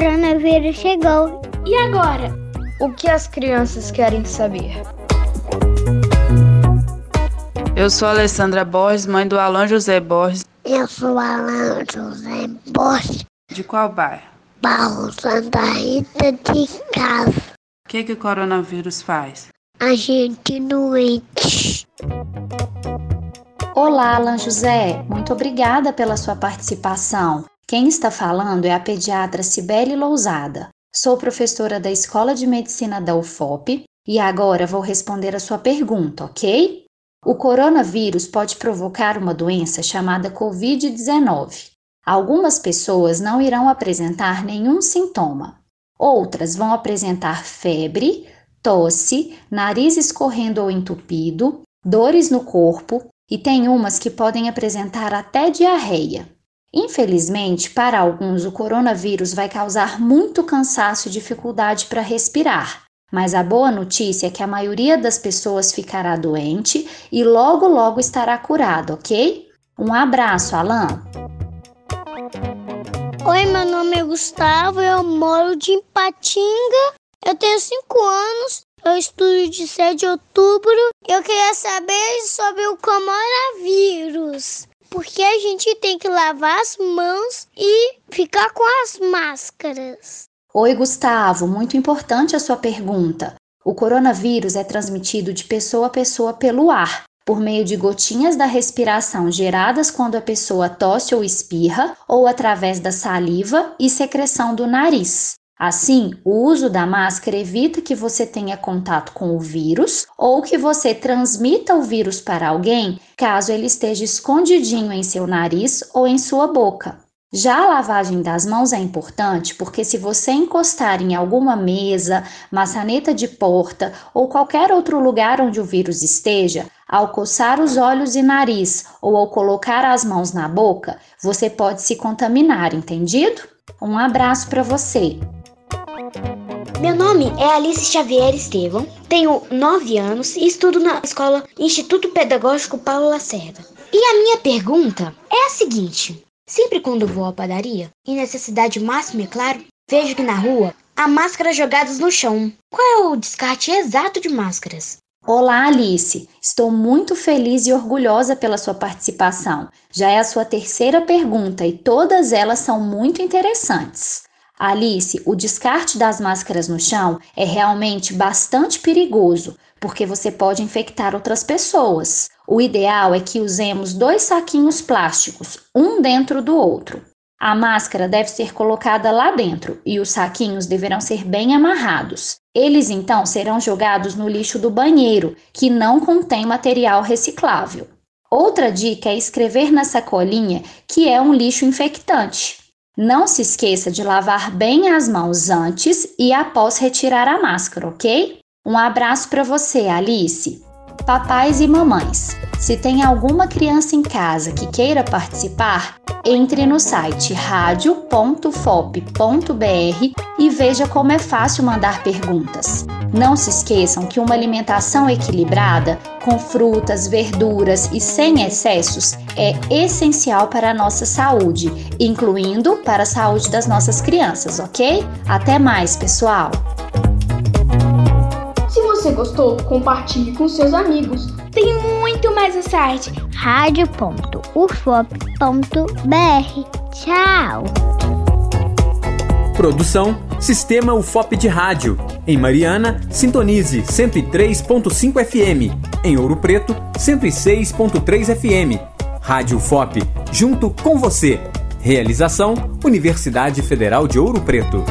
coronavírus chegou. E agora? O que as crianças querem saber? Eu sou Alessandra Borges, mãe do Alan José Borges. Eu sou Alan José Borges. De qual bairro? Bairro Santa Rita de Casa. O que, que o coronavírus faz? A gente doente. Olá, Alan José. Muito obrigada pela sua participação. Quem está falando é a pediatra Cibele Lousada. Sou professora da Escola de Medicina da UFOP e agora vou responder a sua pergunta, ok? O coronavírus pode provocar uma doença chamada Covid-19. Algumas pessoas não irão apresentar nenhum sintoma. Outras vão apresentar febre, tosse, nariz escorrendo ou entupido, dores no corpo e tem umas que podem apresentar até diarreia. Infelizmente, para alguns, o coronavírus vai causar muito cansaço e dificuldade para respirar, mas a boa notícia é que a maioria das pessoas ficará doente e logo logo estará curado, ok? Um abraço, Alan! Oi, meu nome é Gustavo, eu moro de Ipatinga, eu tenho 5 anos, eu estudo de 7 de outubro. Eu queria saber sobre o coronavírus. Porque a gente tem que lavar as mãos e ficar com as máscaras. Oi, Gustavo, muito importante a sua pergunta. O coronavírus é transmitido de pessoa a pessoa pelo ar, por meio de gotinhas da respiração geradas quando a pessoa tosse ou espirra, ou através da saliva e secreção do nariz. Assim, o uso da máscara evita que você tenha contato com o vírus ou que você transmita o vírus para alguém caso ele esteja escondidinho em seu nariz ou em sua boca. Já a lavagem das mãos é importante porque, se você encostar em alguma mesa, maçaneta de porta ou qualquer outro lugar onde o vírus esteja, ao coçar os olhos e nariz ou ao colocar as mãos na boca, você pode se contaminar, entendido? Um abraço para você! Meu nome é Alice Xavier Estevam, tenho 9 anos e estudo na escola Instituto Pedagógico Paulo Lacerda. E a minha pergunta é a seguinte: Sempre quando vou à padaria, em necessidade máxima, é claro, vejo que na rua há máscaras jogadas no chão. Qual é o descarte exato de máscaras? Olá, Alice. Estou muito feliz e orgulhosa pela sua participação. Já é a sua terceira pergunta e todas elas são muito interessantes. Alice, o descarte das máscaras no chão é realmente bastante perigoso, porque você pode infectar outras pessoas. O ideal é que usemos dois saquinhos plásticos, um dentro do outro. A máscara deve ser colocada lá dentro e os saquinhos deverão ser bem amarrados. Eles então serão jogados no lixo do banheiro, que não contém material reciclável. Outra dica é escrever na sacolinha que é um lixo infectante. Não se esqueça de lavar bem as mãos antes e após retirar a máscara, ok? Um abraço para você, Alice. Papais e mamães, se tem alguma criança em casa que queira participar, entre no site radio.fop.br e veja como é fácil mandar perguntas. Não se esqueçam que uma alimentação equilibrada, com frutas, verduras e sem excessos, é essencial para a nossa saúde, incluindo para a saúde das nossas crianças, ok? Até mais, pessoal! Você gostou, compartilhe com seus amigos. Tem muito mais no site radio.ufop.br. Tchau! Produção Sistema UFOP de Rádio. Em Mariana, sintonize 103.5 FM. Em Ouro Preto, 106.3 FM. Rádio UFOP, junto com você. Realização Universidade Federal de Ouro Preto.